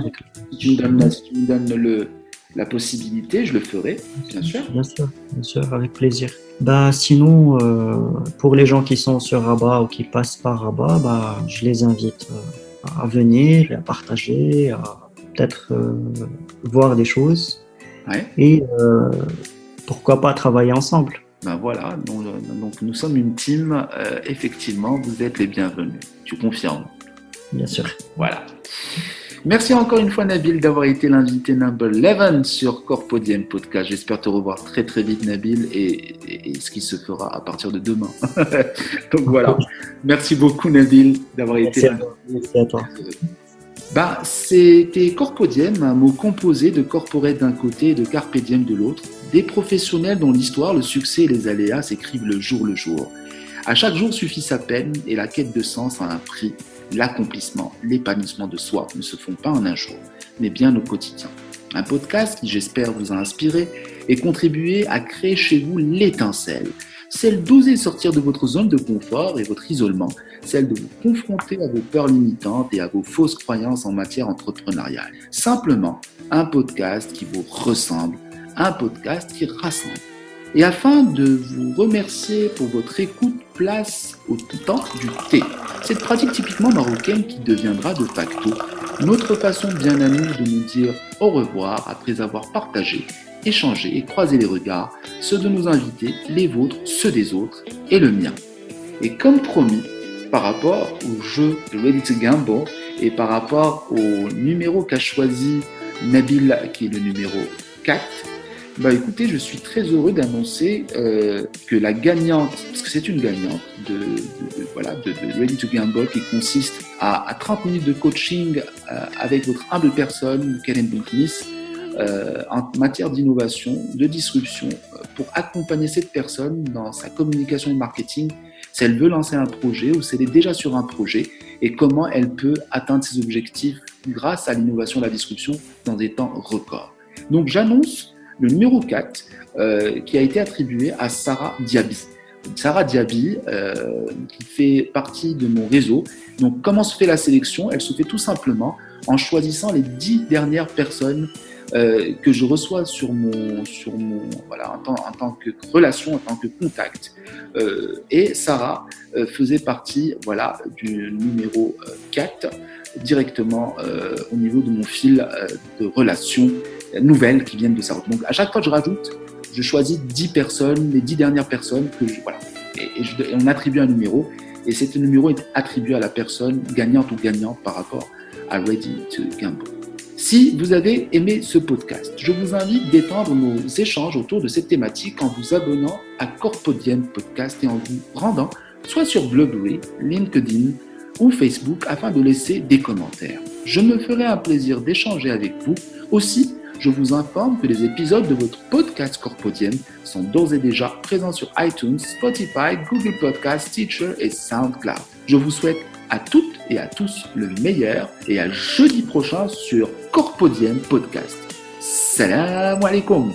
Si tu me donnes, le, la possibilité, je le ferai, bien sûr. Bien sûr, bien sûr, avec plaisir. Bah, sinon, euh, pour les gens qui sont sur Rabat ou qui passent par Rabat, bah, je les invite euh, à venir, à partager, à peut-être euh, voir des choses. Et pourquoi pas travailler ensemble. Ben voilà, donc, donc nous sommes une team. effectivement, vous êtes les bienvenus. Tu confirmes Bien sûr. Voilà. Merci encore une fois, Nabil, d'avoir été l'invité number 11 sur Corpodium Podcast. J'espère te revoir très très vite, Nabil, et, ce qui se fera à partir de demain. Donc voilà. Merci beaucoup, Nabil, d'avoir été là. Merci à toi. Bah, c'était Corpodium, un mot composé de corporate d'un côté et de carpe de l'autre, des professionnels dont l'histoire, le succès et les aléas s'écrivent le jour le jour. À chaque jour suffit sa peine et la quête de sens a un prix l'accomplissement, l'épanouissement de soi ne se font pas en un jour, mais bien au quotidien. Un podcast qui, j'espère, vous a inspiré et contribué à créer chez vous l'étincelle, celle d'oser sortir de votre zone de confort et votre isolement, celle de vous confronter à vos peurs limitantes et à vos fausses croyances en matière entrepreneuriale. Simplement, un podcast qui vous ressemble, un podcast qui rassemble. Et afin de vous remercier pour votre écoute, place au temps du thé. Cette pratique typiquement marocaine qui deviendra de facto notre façon bien à de nous dire au revoir après avoir partagé, échangé et croisé les regards, ceux de nos invités, les vôtres, ceux des autres et le mien. Et comme promis, par rapport au jeu Ready to Gamble et par rapport au numéro qu'a choisi Nabil, qui est le numéro 4, bah écoutez, je suis très heureux d'annoncer euh, que la gagnante, parce que c'est une gagnante de, voilà, de, Ready to Gamble qui consiste à, 30 minutes de coaching euh, avec votre humble personne, Karen Bunknis, euh, en matière d'innovation, de disruption, pour accompagner cette personne dans sa communication et marketing, si elle veut lancer un projet ou si elle est déjà sur un projet et comment elle peut atteindre ses objectifs grâce à l'innovation la disruption dans des temps records. Donc j'annonce le numéro 4 euh, qui a été attribué à Sarah Diaby. Sarah Diaby, euh, qui fait partie de mon réseau. Donc, comment se fait la sélection? Elle se fait tout simplement en choisissant les dix dernières personnes euh, que je reçois sur mon, sur mon voilà, en tant, que relation, en tant que contact. Euh, et Sarah euh, faisait partie voilà, du numéro 4 directement au niveau de mon fil de relation nouvelles qui viennent de sa Donc à chaque fois que je rajoute, je choisis 10 personnes, les 10 dernières personnes que je, voilà. Et, on attribue un numéro et cet numéro est attribué à la personne gagnante ou gagnante par rapport à Ready to Gamble. Si vous avez aimé ce podcast, je vous invite d'étendre nos échanges autour de cette thématique en vous abonnant à Corpodium Podcast et en vous rendant soit sur Blueberry, LinkedIn ou Facebook afin de laisser des commentaires. Je me ferai un plaisir d'échanger avec vous. Aussi, je vous informe que les épisodes de votre podcast Corpodium sont d'ores et déjà présents sur iTunes, Spotify, Google Podcasts, Teacher et SoundCloud. Je vous souhaite à toutes et à tous le meilleur et à jeudi prochain sur Corpodium Podcast. Salam alaikum